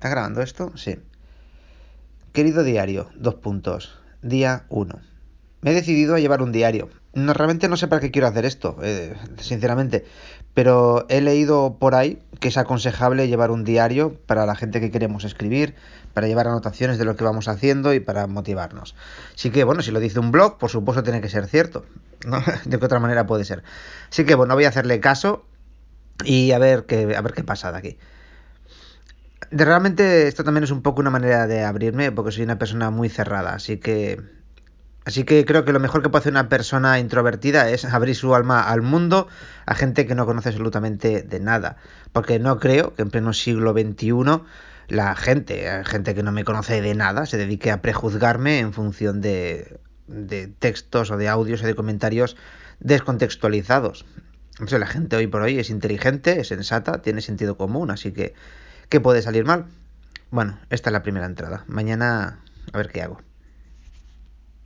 ¿Está grabando esto? Sí. Querido diario, dos puntos. Día 1. Me he decidido a llevar un diario. No, realmente no sé para qué quiero hacer esto, eh, sinceramente. Pero he leído por ahí que es aconsejable llevar un diario para la gente que queremos escribir, para llevar anotaciones de lo que vamos haciendo y para motivarnos. Así que, bueno, si lo dice un blog, por supuesto tiene que ser cierto. De qué otra manera puede ser. Así que, bueno, voy a hacerle caso y a ver qué, a ver qué pasa de aquí de realmente esto también es un poco una manera de abrirme porque soy una persona muy cerrada, así que así que creo que lo mejor que puede hacer una persona introvertida es abrir su alma al mundo a gente que no conoce absolutamente de nada, porque no creo que en pleno siglo XXI la gente, gente que no me conoce de nada, se dedique a prejuzgarme en función de, de textos o de audios o de comentarios descontextualizados. O sea, la gente hoy por hoy es inteligente, es sensata, tiene sentido común, así que ¿Qué puede salir mal? Bueno, esta es la primera entrada. Mañana a ver qué hago.